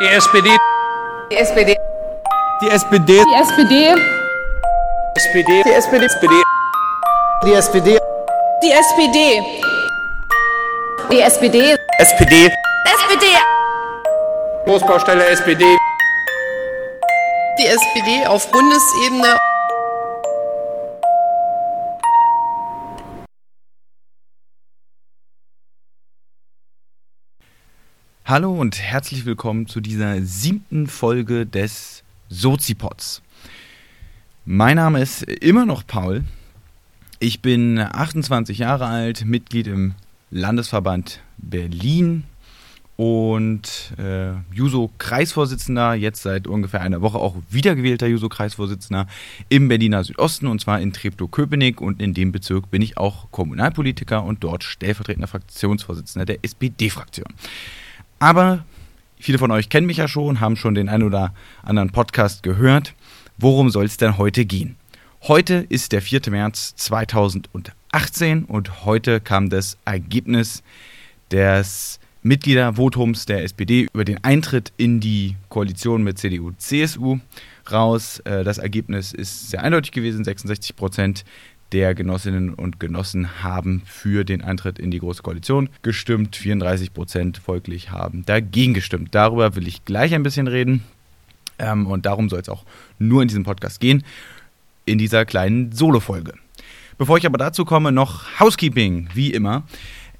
Die SPD. Die SPD. Die SPD. Die SPD. SPD. Die SPD. SPD. Die SPD. Die SPD. Die SPD. SPD. SPD. Großbaustelle SPD. Die SPD auf Bundesebene. Hallo und herzlich willkommen zu dieser siebten Folge des Sozipods. Mein Name ist immer noch Paul. Ich bin 28 Jahre alt, Mitglied im Landesverband Berlin und äh, Juso-Kreisvorsitzender, jetzt seit ungefähr einer Woche auch wiedergewählter Juso-Kreisvorsitzender im Berliner Südosten und zwar in Treptow-Köpenick und in dem Bezirk bin ich auch Kommunalpolitiker und dort stellvertretender Fraktionsvorsitzender der SPD-Fraktion. Aber viele von euch kennen mich ja schon, haben schon den ein oder anderen Podcast gehört. Worum soll es denn heute gehen? Heute ist der 4. März 2018 und heute kam das Ergebnis des Mitgliedervotums der SPD über den Eintritt in die Koalition mit CDU-CSU raus. Äh, Das Ergebnis ist sehr eindeutig gewesen. 66 Prozent der Genossinnen und Genossen haben für den Eintritt in die Große Koalition gestimmt. 34 Prozent folglich haben dagegen gestimmt. Darüber will ich gleich ein bisschen reden. Ähm, und darum soll es auch nur in diesem Podcast gehen, in dieser kleinen Solo-Folge. Bevor ich aber dazu komme, noch Housekeeping, wie immer.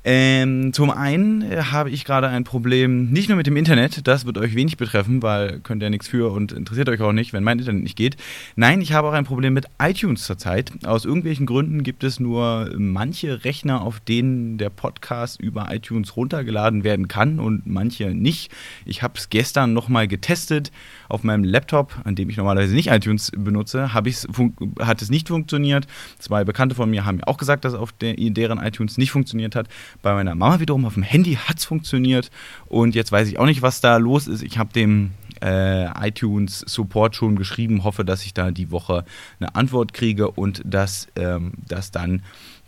Ähm, zum einen äh, habe ich gerade ein Problem, nicht nur mit dem Internet, das wird euch wenig betreffen, weil könnt ihr nichts für und interessiert euch auch nicht, wenn mein Internet nicht geht. Nein, ich habe auch ein Problem mit iTunes zurzeit. Aus irgendwelchen Gründen gibt es nur manche Rechner, auf denen der Podcast über iTunes runtergeladen werden kann und manche nicht. Ich habe es gestern nochmal getestet auf meinem Laptop, an dem ich normalerweise nicht iTunes benutze, hat es nicht funktioniert. Zwei Bekannte von mir haben mir auch gesagt, dass auf der, deren iTunes nicht funktioniert hat. Bei meiner Mama wiederum auf dem Handy hat es funktioniert und jetzt weiß ich auch nicht, was da los ist. Ich habe dem äh, iTunes Support schon geschrieben, hoffe, dass ich da die Woche eine Antwort kriege und dass ähm, das dann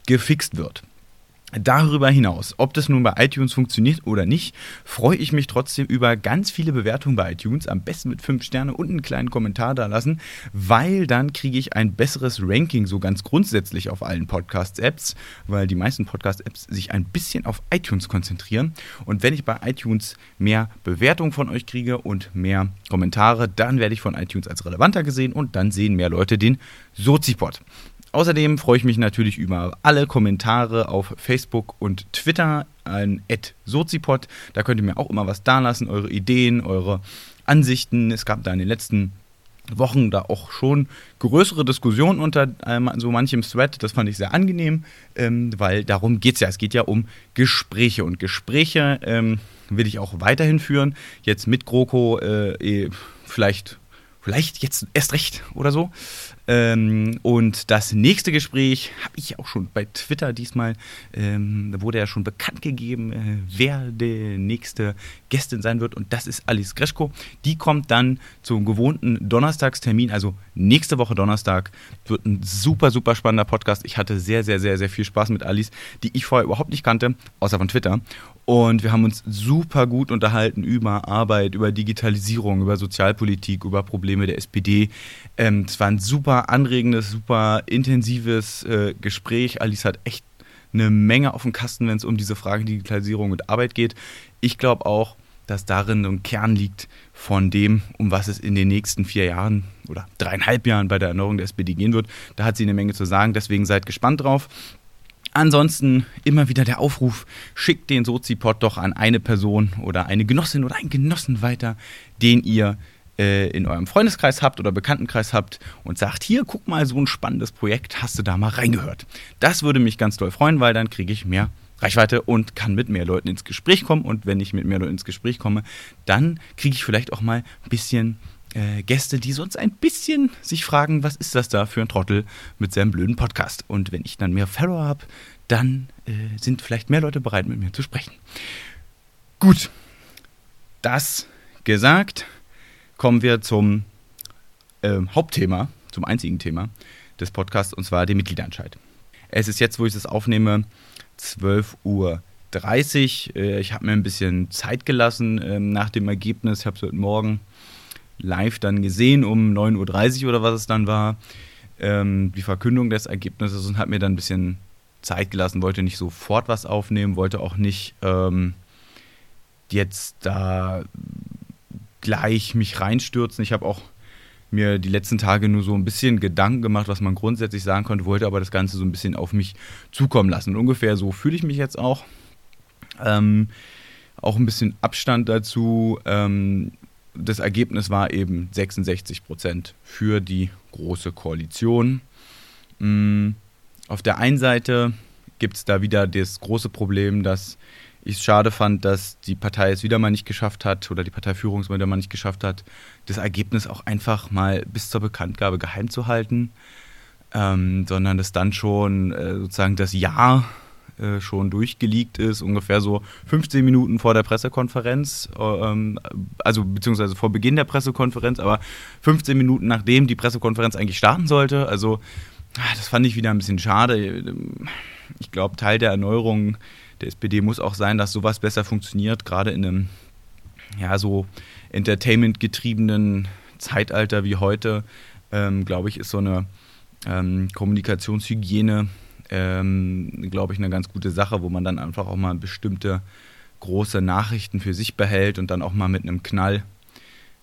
gefixt wird. Darüber hinaus, ob das nun bei iTunes funktioniert oder nicht, freue ich mich trotzdem über ganz viele Bewertungen bei iTunes. Am besten mit 5 Sterne und einen kleinen Kommentar da lassen, weil dann kriege ich ein besseres Ranking, so ganz grundsätzlich auf allen Podcast-Apps, weil die meisten Podcast-Apps sich ein bisschen auf iTunes konzentrieren. Und wenn ich bei iTunes mehr Bewertungen von euch kriege und mehr Kommentare, dann werde ich von iTunes als relevanter gesehen und dann sehen mehr Leute den Sozipod. Außerdem freue ich mich natürlich über alle Kommentare auf Facebook und Twitter an @sozipod. Da könnt ihr mir auch immer was dalassen, eure Ideen, eure Ansichten. Es gab da in den letzten Wochen da auch schon größere Diskussionen unter ähm, so manchem Thread. Das fand ich sehr angenehm, ähm, weil darum geht es ja. Es geht ja um Gespräche und Gespräche ähm, will ich auch weiterhin führen. Jetzt mit GroKo äh, eh, vielleicht, vielleicht jetzt erst recht oder so. Ähm, und das nächste Gespräch habe ich auch schon bei Twitter diesmal, ähm, da wurde ja schon bekannt gegeben, äh, wer die nächste Gästin sein wird. Und das ist Alice Greschko. Die kommt dann zum gewohnten Donnerstagstermin, also nächste Woche Donnerstag. Wird ein super, super spannender Podcast. Ich hatte sehr, sehr, sehr, sehr viel Spaß mit Alice, die ich vorher überhaupt nicht kannte, außer von Twitter. Und wir haben uns super gut unterhalten über Arbeit, über Digitalisierung, über Sozialpolitik, über Probleme der SPD. Ähm, es war ein super anregendes, super intensives äh, Gespräch. Alice hat echt eine Menge auf dem Kasten, wenn es um diese Frage Digitalisierung und Arbeit geht. Ich glaube auch, dass darin ein Kern liegt von dem, um was es in den nächsten vier Jahren oder dreieinhalb Jahren bei der Erneuerung der SPD gehen wird. Da hat sie eine Menge zu sagen, deswegen seid gespannt drauf. Ansonsten immer wieder der Aufruf, schickt den Sozipod doch an eine Person oder eine Genossin oder einen Genossen weiter, den ihr äh, in eurem Freundeskreis habt oder Bekanntenkreis habt und sagt, hier, guck mal, so ein spannendes Projekt, hast du da mal reingehört. Das würde mich ganz doll freuen, weil dann kriege ich mehr Reichweite und kann mit mehr Leuten ins Gespräch kommen. Und wenn ich mit mehr Leuten ins Gespräch komme, dann kriege ich vielleicht auch mal ein bisschen äh, Gäste, die sonst ein bisschen sich fragen, was ist das da für ein Trottel mit seinem blöden Podcast? Und wenn ich dann mehr Follower habe, dann äh, sind vielleicht mehr Leute bereit, mit mir zu sprechen. Gut, das gesagt, kommen wir zum äh, Hauptthema, zum einzigen Thema des Podcasts, und zwar dem Mitgliederentscheid. Es ist jetzt, wo ich das aufnehme, 12.10 Uhr 30. Äh, ich habe mir ein bisschen Zeit gelassen ähm, nach dem Ergebnis. Ich habe es heute Morgen live dann gesehen um 9.30 Uhr oder was es dann war, ähm, die Verkündung des Ergebnisses und habe mir dann ein bisschen Zeit gelassen, wollte nicht sofort was aufnehmen, wollte auch nicht ähm, jetzt da gleich mich reinstürzen. Ich habe auch mir die letzten Tage nur so ein bisschen Gedanken gemacht, was man grundsätzlich sagen konnte, wollte aber das Ganze so ein bisschen auf mich zukommen lassen. Und ungefähr so fühle ich mich jetzt auch. Ähm, auch ein bisschen Abstand dazu. Ähm, das Ergebnis war eben 66 Prozent für die Große Koalition. Mhm. Auf der einen Seite gibt es da wieder das große Problem, dass ich es schade fand, dass die Partei es wieder mal nicht geschafft hat oder die Parteiführung es wieder mal nicht geschafft hat, das Ergebnis auch einfach mal bis zur Bekanntgabe geheim zu halten, ähm, sondern dass dann schon äh, sozusagen das Ja äh, schon durchgeleakt ist, ungefähr so 15 Minuten vor der Pressekonferenz, äh, ähm, also beziehungsweise vor Beginn der Pressekonferenz, aber 15 Minuten nachdem die Pressekonferenz eigentlich starten sollte. Also ah, das fand ich wieder ein bisschen schade. Ich glaube, Teil der Erneuerung der SPD muss auch sein, dass sowas besser funktioniert, gerade in einem ja so Entertainment-getriebenen Zeitalter wie heute, ähm, glaube ich, ist so eine ähm, Kommunikationshygiene ähm, glaube ich, eine ganz gute Sache, wo man dann einfach auch mal bestimmte große Nachrichten für sich behält und dann auch mal mit einem Knall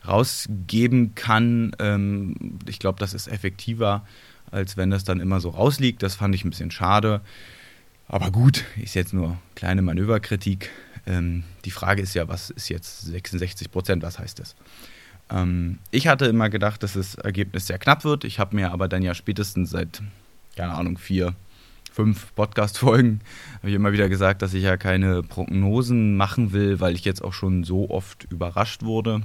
rausgeben kann. Ähm, ich glaube, das ist effektiver, als wenn das dann immer so rausliegt. Das fand ich ein bisschen schade. Aber gut, ist jetzt nur kleine Manöverkritik. Ähm, die Frage ist ja, was ist jetzt 66 Prozent? Was heißt das? Ähm, ich hatte immer gedacht, dass das Ergebnis sehr knapp wird. Ich habe mir aber dann ja spätestens seit, keine Ahnung, vier, fünf Podcast-Folgen habe ich immer wieder gesagt, dass ich ja keine Prognosen machen will, weil ich jetzt auch schon so oft überrascht wurde.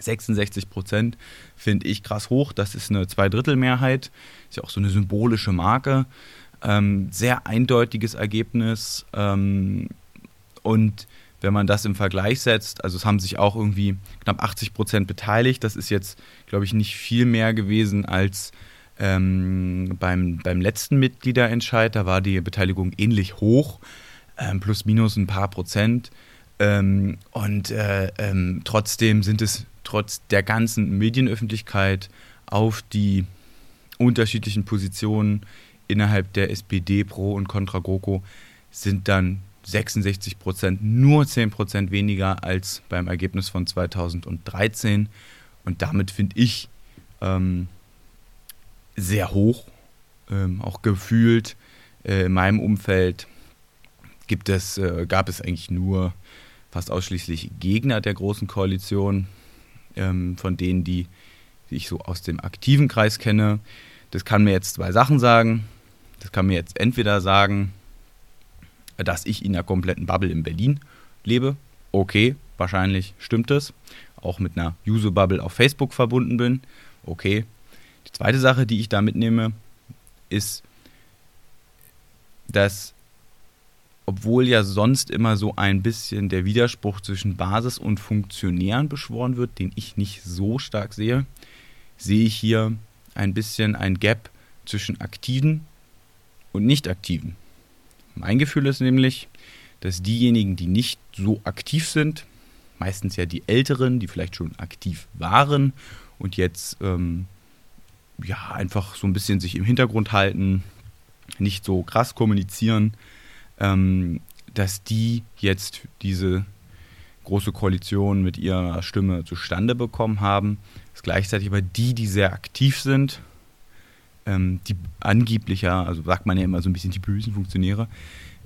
66 Prozent finde ich krass hoch. Das ist eine Zweidrittelmehrheit. Ist ja auch so eine symbolische Marke. Ähm, sehr eindeutiges Ergebnis. Ähm, und wenn man das im Vergleich setzt, also es haben sich auch irgendwie knapp 80 Prozent beteiligt. Das ist jetzt, glaube ich, nicht viel mehr gewesen als ähm, beim, beim letzten Mitgliederentscheid, da war die Beteiligung ähnlich hoch, ähm, plus minus ein paar Prozent. Ähm, und äh, ähm, trotzdem sind es trotz der ganzen Medienöffentlichkeit auf die unterschiedlichen Positionen innerhalb der SPD pro und contra GroKo sind dann 66 Prozent, nur 10 Prozent weniger als beim Ergebnis von 2013. Und damit finde ich, ähm, sehr hoch, ähm, auch gefühlt. Äh, in meinem Umfeld gibt es, äh, gab es eigentlich nur fast ausschließlich Gegner der Großen Koalition, ähm, von denen, die, die ich so aus dem aktiven Kreis kenne. Das kann mir jetzt zwei Sachen sagen. Das kann mir jetzt entweder sagen, dass ich in einer kompletten Bubble in Berlin lebe. Okay, wahrscheinlich stimmt es. Auch mit einer User-Bubble auf Facebook verbunden bin. Okay, die zweite Sache, die ich da mitnehme, ist, dass obwohl ja sonst immer so ein bisschen der Widerspruch zwischen Basis und Funktionären beschworen wird, den ich nicht so stark sehe, sehe ich hier ein bisschen ein Gap zwischen Aktiven und Nicht-Aktiven. Mein Gefühl ist nämlich, dass diejenigen, die nicht so aktiv sind, meistens ja die Älteren, die vielleicht schon aktiv waren und jetzt ähm, ja, einfach so ein bisschen sich im Hintergrund halten, nicht so krass kommunizieren, ähm, dass die jetzt diese große Koalition mit ihrer Stimme zustande bekommen haben. Dass gleichzeitig aber die, die sehr aktiv sind, ähm, die angeblicher, also sagt man ja immer so ein bisschen die bösen Funktionäre,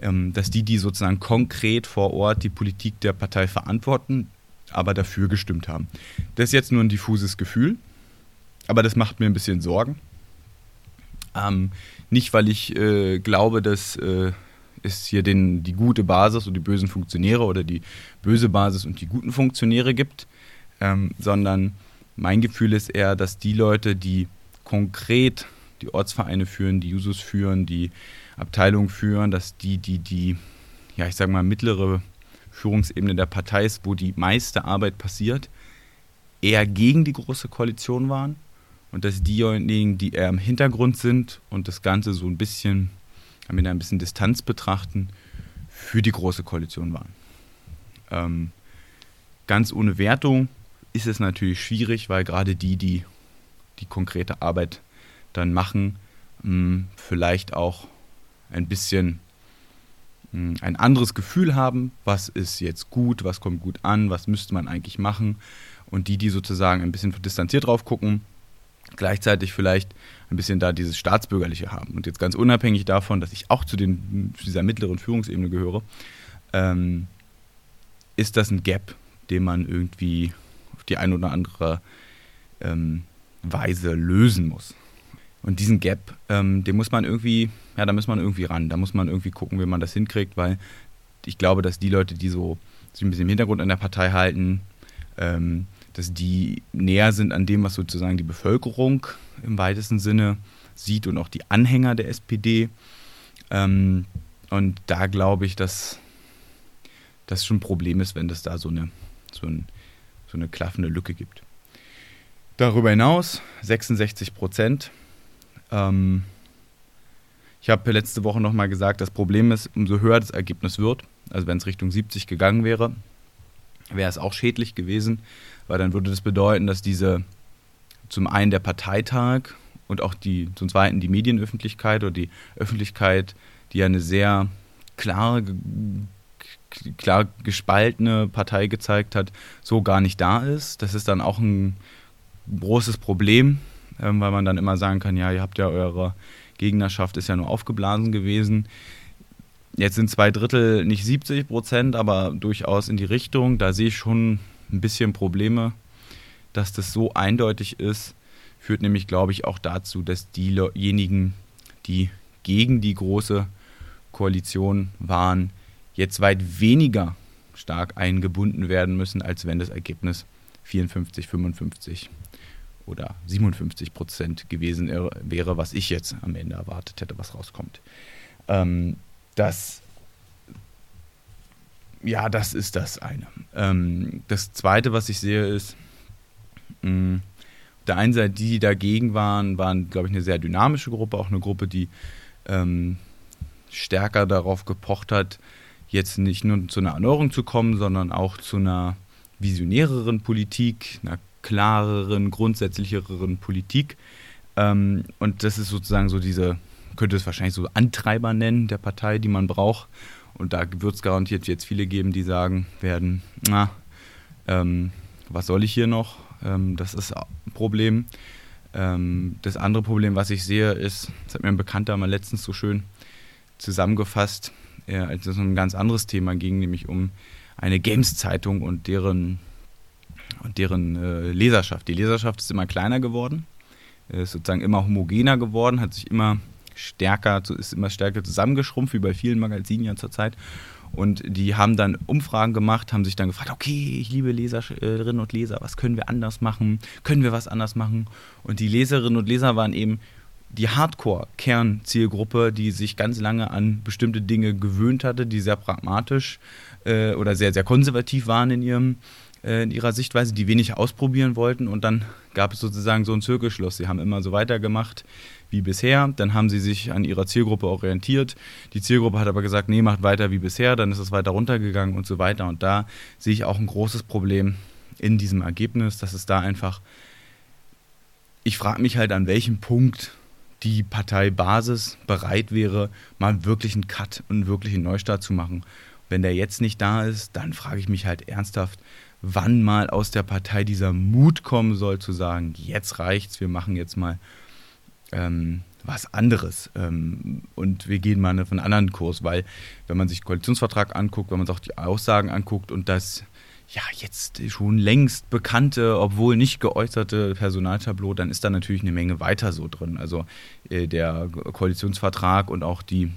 ähm, dass die, die sozusagen konkret vor Ort die Politik der Partei verantworten, aber dafür gestimmt haben. Das ist jetzt nur ein diffuses Gefühl. Aber das macht mir ein bisschen Sorgen. Ähm, nicht, weil ich äh, glaube, dass äh, es hier den, die gute Basis und die bösen Funktionäre oder die böse Basis und die guten Funktionäre gibt, ähm, sondern mein Gefühl ist eher, dass die Leute, die konkret die Ortsvereine führen, die Jusos führen, die Abteilungen führen, dass die, die, die, ja, ich sag mal, mittlere Führungsebene der Partei ist, wo die meiste Arbeit passiert, eher gegen die große Koalition waren und dass diejenigen, die eher im Hintergrund sind und das Ganze so ein bisschen mit ein bisschen Distanz betrachten, für die Große Koalition waren. Ähm, ganz ohne Wertung ist es natürlich schwierig, weil gerade die, die die konkrete Arbeit dann machen, mh, vielleicht auch ein bisschen mh, ein anderes Gefühl haben, was ist jetzt gut, was kommt gut an, was müsste man eigentlich machen. Und die, die sozusagen ein bisschen distanziert drauf gucken, gleichzeitig vielleicht ein bisschen da dieses Staatsbürgerliche haben. Und jetzt ganz unabhängig davon, dass ich auch zu, den, dieser mittleren Führungsebene gehöre, ähm, ist das ein Gap, den man irgendwie auf die eine oder andere ähm, Weise lösen muss. Und diesen Gap, ähm, den muss man irgendwie, ja, da muss man irgendwie ran. Da muss man irgendwie gucken, wie man das hinkriegt, weil ich glaube, dass die Leute, die so sich ein bisschen im Hintergrund an der Partei halten, ähm, dass die näher sind an dem, was sozusagen die Bevölkerung im weitesten Sinne sieht und auch die Anhänger der SPD. Ähm, und da glaube ich, dass das schon ein Problem ist, wenn es da so eine, so, ein, so eine klaffende Lücke gibt. Darüber hinaus 66 Prozent. Ähm, ich habe letzte Woche nochmal gesagt, das Problem ist, umso höher das Ergebnis wird, also wenn es Richtung 70 gegangen wäre, wäre es auch schädlich gewesen, weil dann würde das bedeuten, dass diese zum einen der Parteitag und auch die, zum zweiten die Medienöffentlichkeit oder die Öffentlichkeit, die ja eine sehr klare, klar gespaltene Partei gezeigt hat, so gar nicht da ist. Das ist dann auch ein großes Problem, ähm, weil man dann immer sagen kann, ja, ihr habt ja eure Gegnerschaft ist ja nur aufgeblasen gewesen. Jetzt sind zwei Drittel nicht 70 Prozent, aber durchaus in die Richtung. Da sehe ich schon ein bisschen Probleme, dass das so eindeutig ist. Führt nämlich, glaube ich, auch dazu, dass diejenigen, die gegen die große Koalition waren, jetzt weit weniger stark eingebunden werden müssen, als wenn das Ergebnis 54, 55 oder 57 Prozent gewesen wäre, was ich jetzt am Ende erwartet hätte, was rauskommt. Ähm, das, ja, das ist das eine. Ähm, das zweite, was ich sehe, ist, mh, auf der einen Seite, die, die dagegen waren, waren, glaube ich, eine sehr dynamische Gruppe, auch eine Gruppe, die ähm, stärker darauf gepocht hat, jetzt nicht nur zu einer Erneuerung zu kommen, sondern auch zu einer visionäreren Politik, einer klareren, grundsätzlicheren Politik. Ähm, und das ist sozusagen so diese, könnte es wahrscheinlich so Antreiber nennen der Partei, die man braucht. Und da wird es garantiert jetzt viele geben, die sagen werden, na, ähm, was soll ich hier noch? Ähm, das ist ein Problem. Ähm, das andere Problem, was ich sehe, ist, das hat mir ein Bekannter mal letztens so schön zusammengefasst, äh, als es um ein ganz anderes Thema ging, nämlich um eine Games-Zeitung und deren und deren äh, Leserschaft. Die Leserschaft ist immer kleiner geworden, ist sozusagen immer homogener geworden, hat sich immer stärker, ist immer stärker zusammengeschrumpft, wie bei vielen Magazinen ja zurzeit. Und die haben dann Umfragen gemacht, haben sich dann gefragt, okay, ich liebe Leserinnen und Leser, was können wir anders machen? Können wir was anders machen? Und die Leserinnen und Leser waren eben die Hardcore-Kernzielgruppe, die sich ganz lange an bestimmte Dinge gewöhnt hatte, die sehr pragmatisch äh, oder sehr, sehr konservativ waren in ihrem äh, in ihrer Sichtweise, die wenig ausprobieren wollten. Und dann gab es sozusagen so einen Zirkelschluss. Sie haben immer so weitergemacht wie bisher. Dann haben sie sich an ihrer Zielgruppe orientiert. Die Zielgruppe hat aber gesagt, nee, macht weiter wie bisher. Dann ist es weiter runtergegangen und so weiter. Und da sehe ich auch ein großes Problem in diesem Ergebnis, dass es da einfach, ich frage mich halt, an welchem Punkt die Parteibasis bereit wäre, mal wirklich einen Cut und wirklich einen Neustart zu machen. Wenn der jetzt nicht da ist, dann frage ich mich halt ernsthaft, wann mal aus der Partei dieser Mut kommen soll, zu sagen, jetzt reicht's, wir machen jetzt mal ähm, was anderes ähm, und wir gehen mal einen anderen Kurs, weil wenn man sich den Koalitionsvertrag anguckt, wenn man sich auch die Aussagen anguckt und das ja jetzt schon längst bekannte, obwohl nicht geäußerte Personaltableau, dann ist da natürlich eine Menge weiter so drin. Also äh, der Koalitionsvertrag und auch die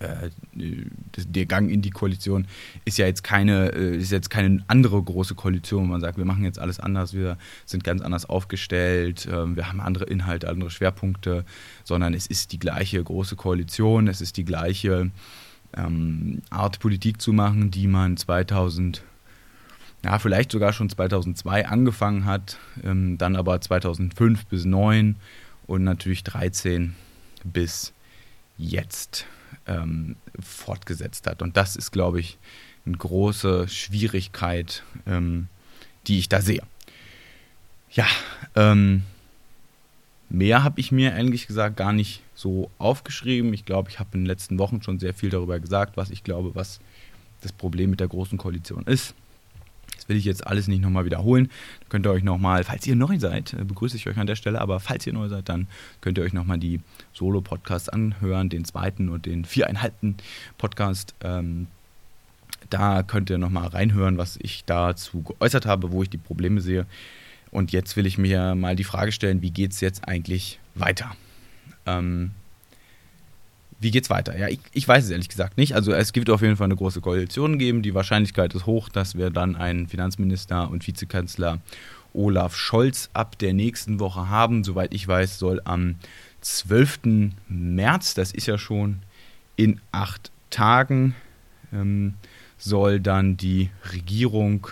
äh, der Gang in die Koalition ist ja jetzt keine, äh, ist jetzt keine andere große Koalition, wo man sagt, wir machen jetzt alles anders, wir sind ganz anders aufgestellt, äh, wir haben andere Inhalte, andere Schwerpunkte, sondern es ist die gleiche große Koalition, es ist die gleiche ähm, Art Politik zu machen, die man 2000 ja, vielleicht sogar schon 2002 angefangen hat, ähm, dann aber 2005 bis 2009 und natürlich 2013 bis jetzt. Ähm, fortgesetzt hat. Und das ist, glaube ich, eine große Schwierigkeit, ähm, die ich da sehe. Ja, ähm, mehr habe ich mir eigentlich gesagt gar nicht so aufgeschrieben. Ich glaube, ich habe in den letzten Wochen schon sehr viel darüber gesagt, was ich glaube, was das Problem mit der Großen Koalition ist. Will ich jetzt alles nicht nochmal wiederholen. Könnt ihr euch nochmal, falls ihr neu seid, äh, begrüße ich euch an der Stelle, aber falls ihr neu seid, dann könnt ihr euch nochmal die Solo-Podcasts anhören, den zweiten und den viereinhalbten Podcast. Ähm, da könnt ihr nochmal reinhören, was ich dazu geäußert habe, wo ich die Probleme sehe. Und jetzt will ich mir mal die Frage stellen, wie geht es jetzt eigentlich weiter? Ähm, wie geht's weiter? Ja, ich, ich, weiß es ehrlich gesagt nicht. Also es gibt auf jeden Fall eine große Koalition geben. Die Wahrscheinlichkeit ist hoch, dass wir dann einen Finanzminister und Vizekanzler Olaf Scholz ab der nächsten Woche haben. Soweit ich weiß, soll am 12. März, das ist ja schon in acht Tagen, ähm, soll dann die Regierung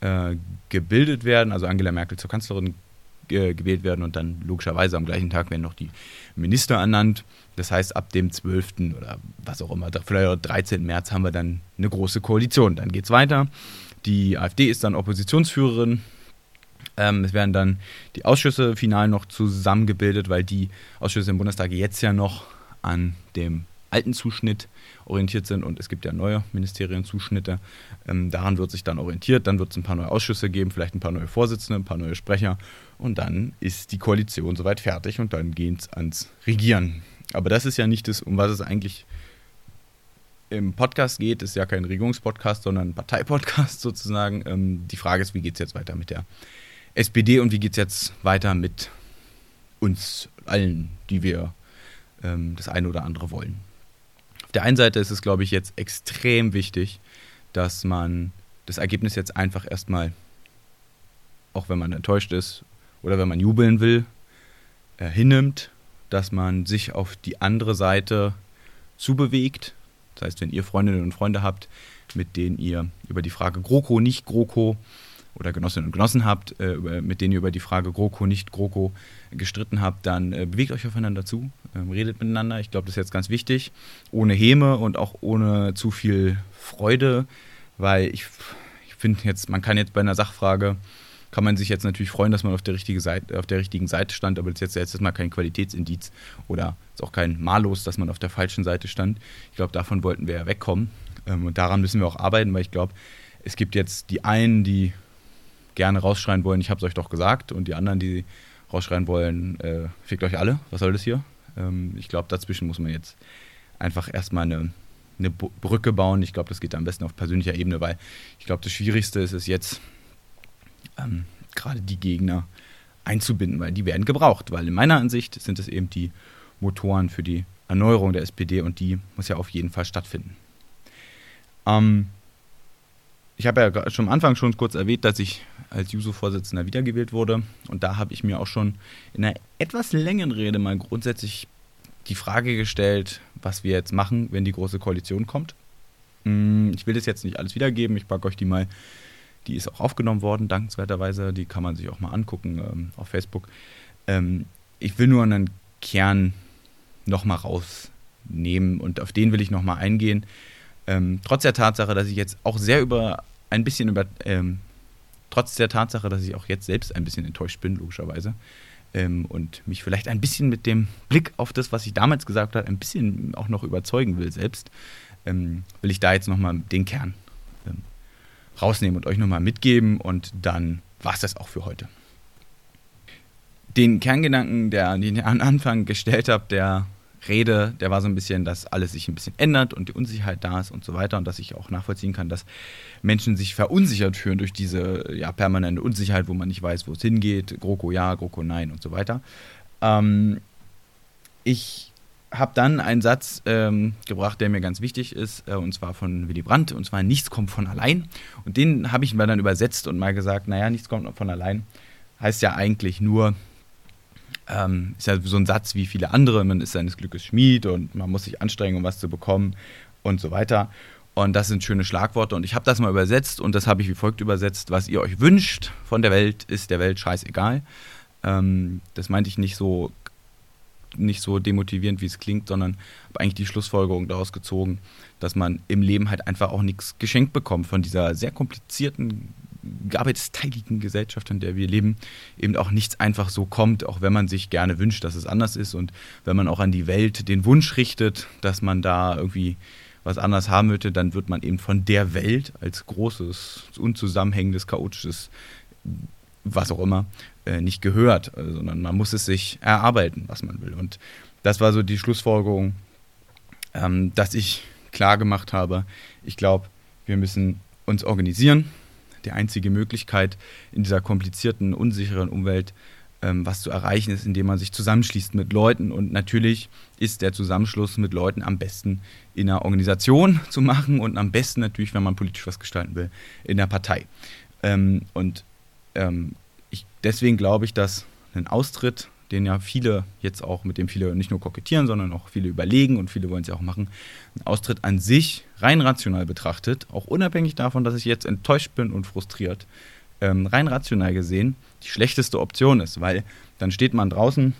äh, gebildet werden, also Angela Merkel zur Kanzlerin äh, gewählt werden und dann logischerweise am gleichen Tag werden noch die Minister ernannt. Das heißt, ab dem 12. oder was auch immer, vielleicht 13. März haben wir dann eine große Koalition. Dann geht es weiter. Die AfD ist dann Oppositionsführerin. Ähm, es werden dann die Ausschüsse final noch zusammengebildet, weil die Ausschüsse im Bundestag jetzt ja noch an dem alten Zuschnitt orientiert sind und es gibt ja neue Ministerienzuschnitte. Ähm, daran wird sich dann orientiert. Dann wird es ein paar neue Ausschüsse geben, vielleicht ein paar neue Vorsitzende, ein paar neue Sprecher und dann ist die Koalition soweit fertig und dann geht es ans Regieren. Aber das ist ja nicht das, um was es eigentlich im Podcast geht. Das ist ja kein Regierungspodcast, sondern ein Parteipodcast sozusagen. Ähm, die Frage ist, wie geht es jetzt weiter mit der SPD und wie geht es jetzt weiter mit uns allen, die wir ähm, das eine oder andere wollen. Auf der einen Seite ist es, glaube ich, jetzt extrem wichtig, dass man das Ergebnis jetzt einfach erstmal, auch wenn man enttäuscht ist oder wenn man jubeln will, äh, hinnimmt, dass man sich auf die andere Seite zubewegt. Das heißt, wenn ihr Freundinnen und Freunde habt, mit denen ihr über die Frage GroKo, nicht GroKo oder Genossinnen und Genossen habt, äh, mit denen ihr über die Frage GroKo, nicht GroKo gestritten habt, dann äh, bewegt euch aufeinander zu, äh, redet miteinander. Ich glaube, das ist jetzt ganz wichtig. Ohne Häme und auch ohne zu viel Freude, weil ich, ich finde jetzt, man kann jetzt bei einer Sachfrage, kann man sich jetzt natürlich freuen, dass man auf der, richtige Seite, auf der richtigen Seite stand, aber das ist jetzt erstmal kein Qualitätsindiz oder ist auch kein Malus, dass man auf der falschen Seite stand. Ich glaube, davon wollten wir ja wegkommen. Ähm, und daran müssen wir auch arbeiten, weil ich glaube, es gibt jetzt die einen, die gerne rausschreien wollen, ich habe es euch doch gesagt, und die anderen, die rausschreien wollen, äh, fickt euch alle, was soll das hier? Ähm, ich glaube, dazwischen muss man jetzt einfach erstmal eine, eine Brücke bauen. Ich glaube, das geht am besten auf persönlicher Ebene, weil ich glaube, das Schwierigste ist es jetzt, ähm, gerade die Gegner einzubinden, weil die werden gebraucht, weil in meiner Ansicht sind es eben die Motoren für die Erneuerung der SPD und die muss ja auf jeden Fall stattfinden. Ähm, ich habe ja schon am Anfang schon kurz erwähnt, dass ich als Juso-Vorsitzender wiedergewählt wurde. Und da habe ich mir auch schon in einer etwas längeren Rede mal grundsätzlich die Frage gestellt, was wir jetzt machen, wenn die Große Koalition kommt. Hm, ich will das jetzt nicht alles wiedergeben. Ich packe euch die mal. Die ist auch aufgenommen worden, dankenswerterweise. Die kann man sich auch mal angucken ähm, auf Facebook. Ähm, ich will nur einen Kern nochmal rausnehmen und auf den will ich nochmal eingehen. Ähm, trotz der Tatsache, dass ich jetzt auch sehr über ein bisschen über, ähm, trotz der Tatsache, dass ich auch jetzt selbst ein bisschen enttäuscht bin, logischerweise, ähm, und mich vielleicht ein bisschen mit dem Blick auf das, was ich damals gesagt habe, ein bisschen auch noch überzeugen will selbst, ähm, will ich da jetzt nochmal den Kern ähm, rausnehmen und euch nochmal mitgeben und dann war es das auch für heute. Den Kerngedanken, der, den ich am Anfang gestellt habe, der Rede, der war so ein bisschen, dass alles sich ein bisschen ändert und die Unsicherheit da ist und so weiter und dass ich auch nachvollziehen kann, dass Menschen sich verunsichert fühlen durch diese ja, permanente Unsicherheit, wo man nicht weiß, wo es hingeht. GroKo ja, GroKo nein und so weiter. Ähm, ich habe dann einen Satz ähm, gebracht, der mir ganz wichtig ist, äh, und zwar von Willy Brandt, und zwar nichts kommt von allein. Und den habe ich mir dann übersetzt und mal gesagt, naja, nichts kommt von allein. Heißt ja eigentlich nur, ähm, ist ja so ein Satz wie viele andere, man ist seines Glückes Schmied und man muss sich anstrengen, um was zu bekommen und so weiter. Und das sind schöne Schlagworte und ich habe das mal übersetzt und das habe ich wie folgt übersetzt, was ihr euch wünscht von der Welt, ist der Welt scheißegal. Ähm, das meinte ich nicht so nicht so demotivierend, wie es klingt, sondern habe eigentlich die Schlussfolgerung daraus gezogen, dass man im Leben halt einfach auch nichts geschenkt bekommt von dieser sehr komplizierten, arbeitsteiligen Gesellschaft, in der wir leben, eben auch nichts einfach so kommt, auch wenn man sich gerne wünscht, dass es anders ist und wenn man auch an die Welt den Wunsch richtet, dass man da irgendwie was anders haben möchte, dann wird man eben von der Welt als großes, unzusammenhängendes, chaotisches, was auch immer, äh, nicht gehört, sondern man muss es sich erarbeiten, was man will. Und das war so die Schlussfolgerung, ähm, dass ich klar gemacht habe, ich glaube, wir müssen uns organisieren. Die einzige Möglichkeit in dieser komplizierten, unsicheren Umwelt ähm, was zu erreichen ist, indem man sich zusammenschließt mit Leuten. Und natürlich ist der Zusammenschluss mit Leuten am besten in einer Organisation zu machen und am besten natürlich, wenn man politisch was gestalten will, in der Partei. Ähm, und ähm, ich, deswegen glaube ich, dass ein Austritt, den ja viele jetzt auch, mit dem viele nicht nur kokettieren, sondern auch viele überlegen und viele wollen es ja auch machen, ein Austritt an sich rein rational betrachtet, auch unabhängig davon, dass ich jetzt enttäuscht bin und frustriert, ähm, rein rational gesehen die schlechteste Option ist, weil dann steht man draußen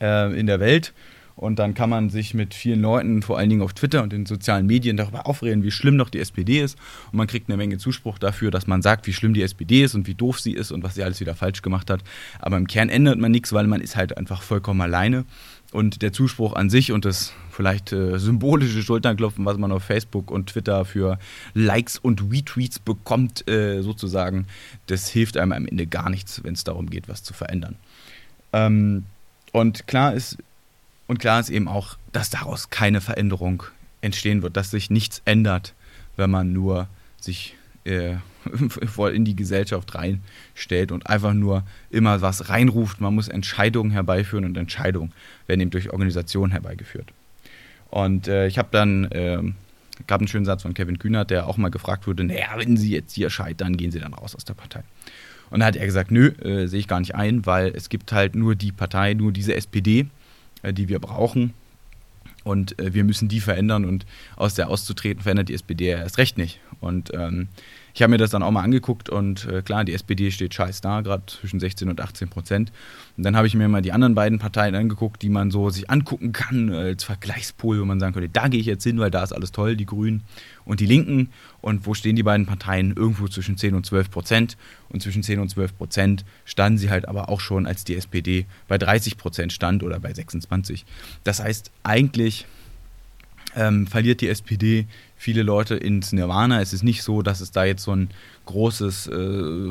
äh, in der Welt und dann kann man sich mit vielen Leuten, vor allen Dingen auf Twitter und in sozialen Medien, darüber aufreden, wie schlimm doch die SPD ist. Und man kriegt eine Menge Zuspruch dafür, dass man sagt, wie schlimm die SPD ist und wie doof sie ist und was sie alles wieder falsch gemacht hat. Aber im Kern ändert man nichts, weil man ist halt einfach vollkommen alleine. Und der Zuspruch an sich und das vielleicht äh, symbolische Schulternklopfen, was man auf Facebook und Twitter für Likes und Retweets bekommt, äh, sozusagen, das hilft einem am Ende gar nichts, wenn es darum geht, was zu verändern. Ähm, und klar ist, und klar ist eben auch, dass daraus keine Veränderung entstehen wird, dass sich nichts ändert, wenn man nur sich äh, voll in die Gesellschaft reinstellt und einfach nur immer was reinruft. Man muss Entscheidungen herbeiführen und Entscheidungen werden eben durch Organisationen herbeigeführt. Und äh, ich habe dann, äh, gab einen schönen Satz von Kevin Kühnert, der auch mal gefragt wurde, naja, wenn Sie jetzt hier scheitern, gehen Sie dann raus aus der Partei. Und da hat er gesagt, nö, äh, sehe ich gar nicht ein, weil es gibt halt nur die Partei, nur diese SPD, die wir brauchen. Und äh, wir müssen die verändern und aus der auszutreten verändert die SPD erst recht nicht. Und ähm, ich habe mir das dann auch mal angeguckt und äh, klar, die SPD steht scheiß da, gerade zwischen 16 und 18 Prozent. Und dann habe ich mir mal die anderen beiden Parteien angeguckt, die man so sich angucken kann als Vergleichspol, wo man sagen könnte, da gehe ich jetzt hin, weil da ist alles toll, die Grünen und die Linken. Und wo stehen die beiden Parteien? Irgendwo zwischen 10 und 12 Prozent. Und zwischen 10 und 12 Prozent standen sie halt aber auch schon, als die SPD bei 30 Prozent stand oder bei 26. Das heißt, eigentlich ähm, verliert die SPD viele Leute ins Nirvana. Es ist nicht so, dass es da jetzt so ein großes, äh,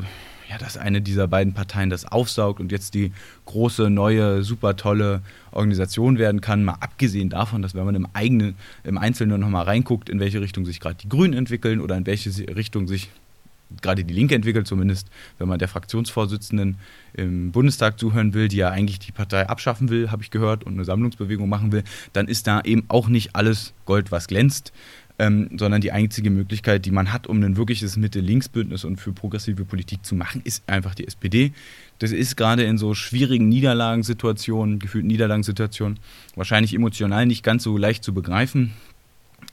ja, dass eine dieser beiden Parteien das aufsaugt und jetzt die große, neue, super tolle Organisation werden kann. Mal abgesehen davon, dass wenn man im eigenen, im Einzelnen nochmal reinguckt, in welche Richtung sich gerade die Grünen entwickeln oder in welche Richtung sich gerade die Linke entwickelt, zumindest wenn man der Fraktionsvorsitzenden im Bundestag zuhören will, die ja eigentlich die Partei abschaffen will, habe ich gehört, und eine Sammlungsbewegung machen will, dann ist da eben auch nicht alles Gold, was glänzt ähm, sondern die einzige Möglichkeit, die man hat, um ein wirkliches Mitte-Links-Bündnis und für progressive Politik zu machen, ist einfach die SPD. Das ist gerade in so schwierigen Niederlagensituationen, gefühlten Niederlagensituationen, wahrscheinlich emotional nicht ganz so leicht zu begreifen.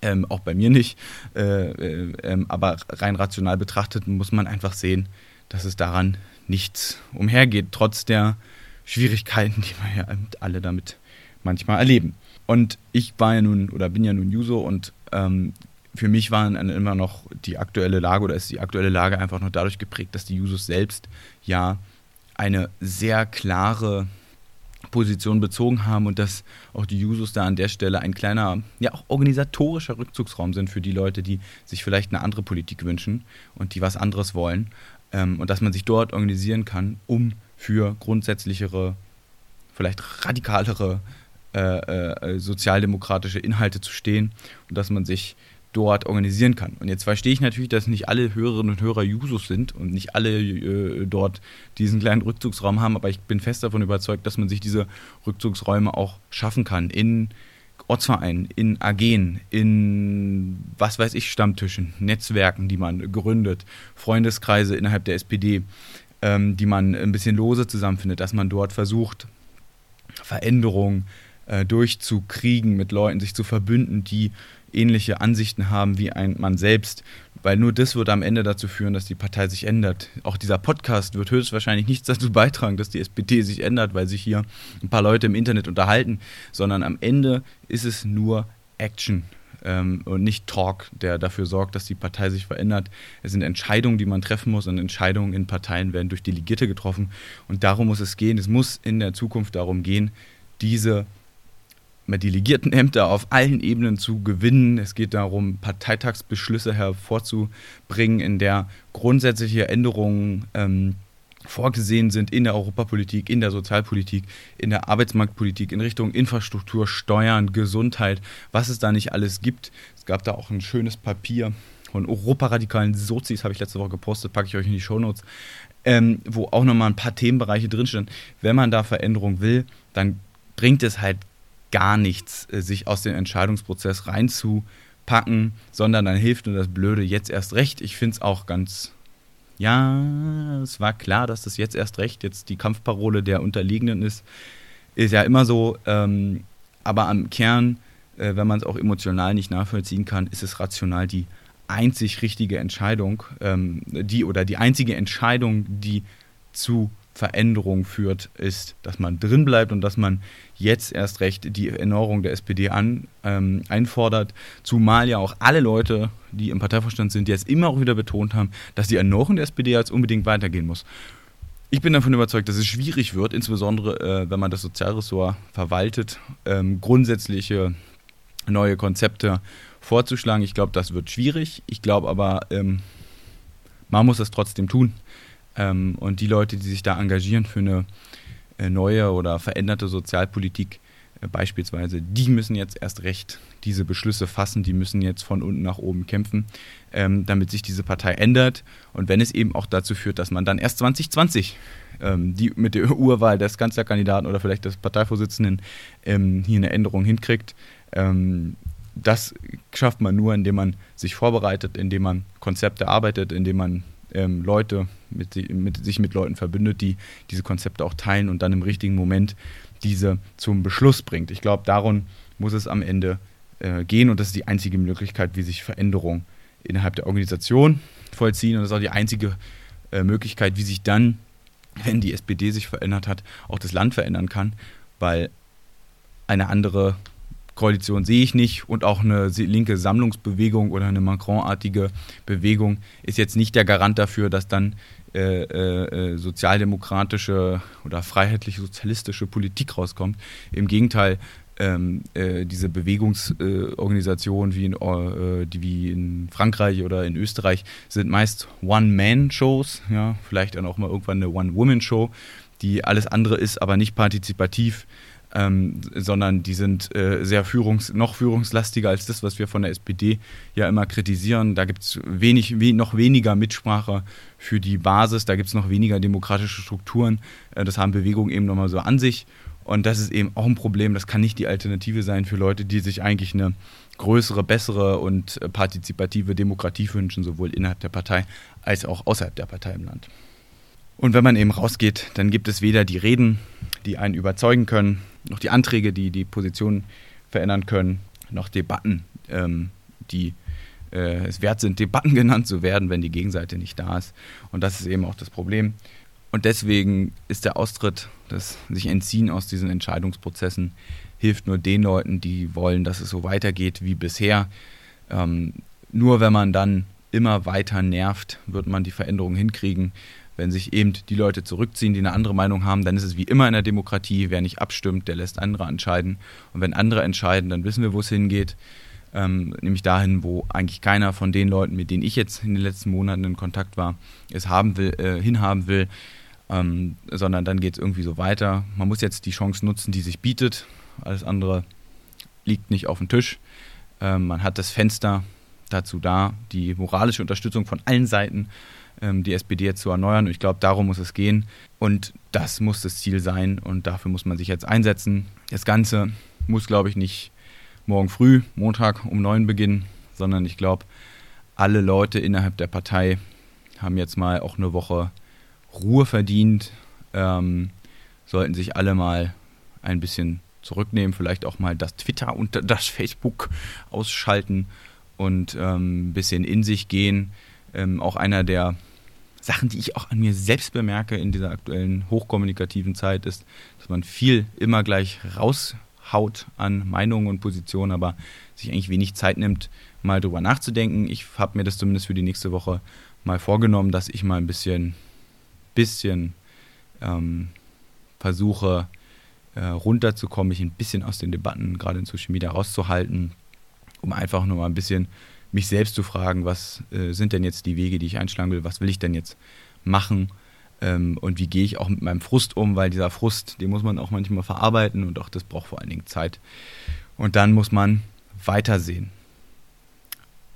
Ähm, auch bei mir nicht. Äh, äh, äh, aber rein rational betrachtet muss man einfach sehen, dass es daran nichts umhergeht, trotz der Schwierigkeiten, die wir ja alle damit manchmal erleben. Und ich war ja nun oder bin ja nun Juso und ähm, für mich war immer noch die aktuelle Lage oder ist die aktuelle Lage einfach noch dadurch geprägt, dass die Jusos selbst ja eine sehr klare Position bezogen haben und dass auch die Jusos da an der Stelle ein kleiner, ja auch organisatorischer Rückzugsraum sind für die Leute, die sich vielleicht eine andere Politik wünschen und die was anderes wollen ähm, und dass man sich dort organisieren kann, um für grundsätzlichere, vielleicht radikalere äh, äh, sozialdemokratische Inhalte zu stehen und dass man sich dort organisieren kann. Und jetzt verstehe ich natürlich, dass nicht alle Hörerinnen und Hörer Jusos sind und nicht alle äh, dort diesen kleinen Rückzugsraum haben, aber ich bin fest davon überzeugt, dass man sich diese Rückzugsräume auch schaffen kann in Ortsvereinen, in AGen, in was weiß ich, Stammtischen, Netzwerken, die man gründet, Freundeskreise innerhalb der SPD, ähm, die man ein bisschen lose zusammenfindet, dass man dort versucht, Veränderungen äh, durchzukriegen, mit Leuten sich zu verbünden, die ähnliche Ansichten haben wie ein man selbst, weil nur das wird am Ende dazu führen, dass die Partei sich ändert. Auch dieser Podcast wird höchstwahrscheinlich nichts dazu beitragen, dass die SPD sich ändert, weil sich hier ein paar Leute im Internet unterhalten, sondern am Ende ist es nur Action ähm, und nicht Talk, der dafür sorgt, dass die Partei sich verändert. Es sind Entscheidungen, die man treffen muss und Entscheidungen in Parteien werden durch Delegierte getroffen und darum muss es gehen. Es muss in der Zukunft darum gehen, diese Delegiertenämter auf allen Ebenen zu gewinnen. Es geht darum, Parteitagsbeschlüsse hervorzubringen, in der grundsätzliche Änderungen ähm, vorgesehen sind in der Europapolitik, in der Sozialpolitik, in der Arbeitsmarktpolitik, in Richtung Infrastruktur, Steuern, Gesundheit, was es da nicht alles gibt. Es gab da auch ein schönes Papier von Europaradikalen Sozis, habe ich letzte Woche gepostet, packe ich euch in die Shownotes, ähm, wo auch nochmal ein paar Themenbereiche drinstehen. Wenn man da Veränderung will, dann bringt es halt gar nichts, äh, sich aus dem Entscheidungsprozess reinzupacken, sondern dann hilft nur das Blöde jetzt erst recht. Ich finde es auch ganz, ja, es war klar, dass das jetzt erst recht jetzt die Kampfparole der Unterliegenden ist. Ist ja immer so, ähm, aber am Kern, äh, wenn man es auch emotional nicht nachvollziehen kann, ist es rational die einzig richtige Entscheidung, ähm, die oder die einzige Entscheidung, die zu Veränderung führt, ist, dass man drin bleibt und dass man jetzt erst recht die Erneuerung der SPD an, ähm, einfordert. Zumal ja auch alle Leute, die im Parteivorstand sind, jetzt immer auch wieder betont haben, dass die Erneuerung der SPD jetzt unbedingt weitergehen muss. Ich bin davon überzeugt, dass es schwierig wird, insbesondere äh, wenn man das Sozialressort verwaltet, ähm, grundsätzliche neue Konzepte vorzuschlagen. Ich glaube, das wird schwierig. Ich glaube aber, ähm, man muss es trotzdem tun. Ähm, und die Leute, die sich da engagieren für eine äh, neue oder veränderte Sozialpolitik äh, beispielsweise, die müssen jetzt erst recht diese Beschlüsse fassen, die müssen jetzt von unten nach oben kämpfen, ähm, damit sich diese Partei ändert. Und wenn es eben auch dazu führt, dass man dann erst 2020 ähm, die, mit der Urwahl des Kanzlerkandidaten oder vielleicht des Parteivorsitzenden ähm, hier eine Änderung hinkriegt, ähm, das schafft man nur, indem man sich vorbereitet, indem man Konzepte arbeitet, indem man ähm, Leute mit, mit, sich mit Leuten verbündet, die diese Konzepte auch teilen und dann im richtigen Moment diese zum Beschluss bringt. Ich glaube, darum muss es am Ende äh, gehen und das ist die einzige Möglichkeit, wie sich Veränderungen innerhalb der Organisation vollziehen und das ist auch die einzige äh, Möglichkeit, wie sich dann, wenn die SPD sich verändert hat, auch das Land verändern kann, weil eine andere Koalition sehe ich nicht und auch eine linke Sammlungsbewegung oder eine Macron-artige Bewegung ist jetzt nicht der Garant dafür, dass dann äh, äh, sozialdemokratische oder freiheitlich-sozialistische Politik rauskommt. Im Gegenteil, ähm, äh, diese Bewegungsorganisationen wie, in, äh, wie in Frankreich oder in Österreich sind meist One-Man-Shows, ja, vielleicht dann auch mal irgendwann eine One-Woman-Show, die alles andere ist, aber nicht partizipativ ähm, sondern die sind äh, sehr führungs-, noch führungslastiger als das, was wir von der SPD ja immer kritisieren. Da gibt es wenig, we noch weniger Mitsprache für die Basis, da gibt es noch weniger demokratische Strukturen. Äh, das haben Bewegungen eben nochmal so an sich. Und das ist eben auch ein Problem. Das kann nicht die Alternative sein für Leute, die sich eigentlich eine größere, bessere und äh, partizipative Demokratie wünschen, sowohl innerhalb der Partei als auch außerhalb der Partei im Land. Und wenn man eben rausgeht, dann gibt es weder die Reden, die einen überzeugen können, noch die Anträge, die die Position verändern können, noch Debatten, ähm, die äh, es wert sind, Debatten genannt zu werden, wenn die Gegenseite nicht da ist. Und das ist eben auch das Problem. Und deswegen ist der Austritt, das sich entziehen aus diesen Entscheidungsprozessen, hilft nur den Leuten, die wollen, dass es so weitergeht wie bisher. Ähm, nur wenn man dann immer weiter nervt, wird man die Veränderung hinkriegen. Wenn sich eben die Leute zurückziehen, die eine andere Meinung haben, dann ist es wie immer in der Demokratie, wer nicht abstimmt, der lässt andere entscheiden. Und wenn andere entscheiden, dann wissen wir, wo es hingeht. Ähm, nämlich dahin, wo eigentlich keiner von den Leuten, mit denen ich jetzt in den letzten Monaten in Kontakt war, es haben will, äh, hinhaben will, ähm, sondern dann geht es irgendwie so weiter. Man muss jetzt die Chance nutzen, die sich bietet. Alles andere liegt nicht auf dem Tisch. Ähm, man hat das Fenster dazu da, die moralische Unterstützung von allen Seiten die SPD jetzt zu erneuern. Und ich glaube, darum muss es gehen. Und das muss das Ziel sein. Und dafür muss man sich jetzt einsetzen. Das Ganze muss, glaube ich, nicht morgen früh, Montag um neun beginnen, sondern ich glaube, alle Leute innerhalb der Partei haben jetzt mal auch eine Woche Ruhe verdient, ähm, sollten sich alle mal ein bisschen zurücknehmen, vielleicht auch mal das Twitter und das Facebook ausschalten und ähm, ein bisschen in sich gehen. Ähm, auch einer der Sachen, die ich auch an mir selbst bemerke in dieser aktuellen hochkommunikativen Zeit, ist, dass man viel immer gleich raushaut an Meinungen und Positionen, aber sich eigentlich wenig Zeit nimmt, mal drüber nachzudenken. Ich habe mir das zumindest für die nächste Woche mal vorgenommen, dass ich mal ein bisschen, bisschen ähm, versuche, äh, runterzukommen, mich ein bisschen aus den Debatten, gerade in Social Media, rauszuhalten, um einfach nur mal ein bisschen mich selbst zu fragen, was äh, sind denn jetzt die Wege, die ich einschlagen will, was will ich denn jetzt machen ähm, und wie gehe ich auch mit meinem Frust um, weil dieser Frust, den muss man auch manchmal verarbeiten und auch das braucht vor allen Dingen Zeit. Und dann muss man weitersehen.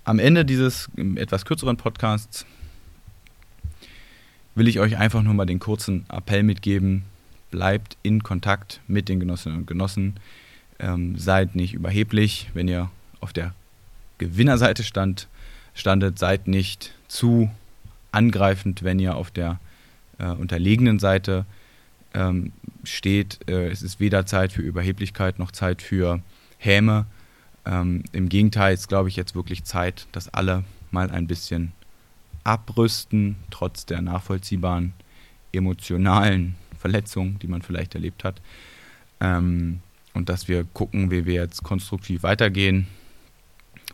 Am Ende dieses etwas kürzeren Podcasts will ich euch einfach nur mal den kurzen Appell mitgeben. Bleibt in Kontakt mit den Genossinnen und Genossen. Ähm, seid nicht überheblich, wenn ihr auf der Gewinnerseite stand, standet, seid nicht zu angreifend, wenn ihr auf der äh, unterlegenen Seite ähm, steht. Äh, es ist weder Zeit für Überheblichkeit noch Zeit für Häme. Ähm, Im Gegenteil ist, glaube ich, jetzt wirklich Zeit, dass alle mal ein bisschen abrüsten, trotz der nachvollziehbaren emotionalen Verletzungen, die man vielleicht erlebt hat. Ähm, und dass wir gucken, wie wir jetzt konstruktiv weitergehen,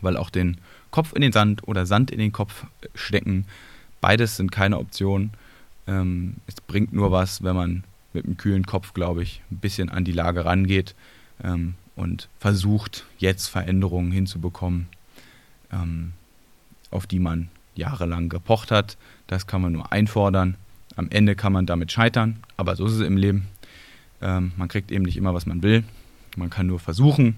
weil auch den Kopf in den Sand oder Sand in den Kopf stecken, beides sind keine Option. Ähm, es bringt nur was, wenn man mit einem kühlen Kopf, glaube ich, ein bisschen an die Lage rangeht ähm, und versucht, jetzt Veränderungen hinzubekommen, ähm, auf die man jahrelang gepocht hat. Das kann man nur einfordern. Am Ende kann man damit scheitern, aber so ist es im Leben. Ähm, man kriegt eben nicht immer, was man will. Man kann nur versuchen,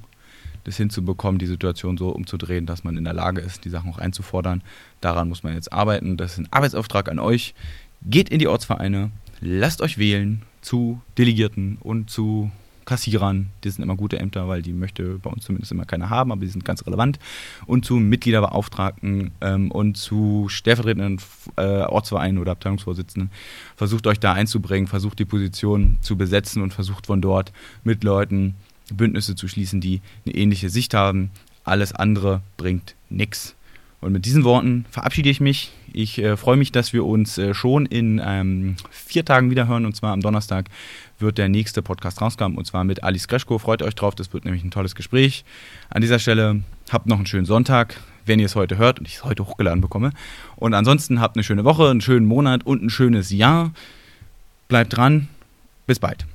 das hinzubekommen, die Situation so umzudrehen, dass man in der Lage ist, die Sachen auch einzufordern. Daran muss man jetzt arbeiten. Das ist ein Arbeitsauftrag an euch. Geht in die Ortsvereine, lasst euch wählen zu Delegierten und zu Kassierern, die sind immer gute Ämter, weil die möchte bei uns zumindest immer keiner haben, aber die sind ganz relevant. Und zu Mitgliederbeauftragten ähm, und zu stellvertretenden äh, Ortsvereinen oder Abteilungsvorsitzenden. Versucht euch da einzubringen, versucht die Position zu besetzen und versucht von dort mit Leuten Bündnisse zu schließen, die eine ähnliche Sicht haben. Alles andere bringt nichts. Und mit diesen Worten verabschiede ich mich. Ich äh, freue mich, dass wir uns äh, schon in ähm, vier Tagen wiederhören. Und zwar am Donnerstag wird der nächste Podcast rauskommen. Und zwar mit Alice Greschko. Freut euch drauf. Das wird nämlich ein tolles Gespräch. An dieser Stelle habt noch einen schönen Sonntag, wenn ihr es heute hört und ich es heute hochgeladen bekomme. Und ansonsten habt eine schöne Woche, einen schönen Monat und ein schönes Jahr. Bleibt dran. Bis bald.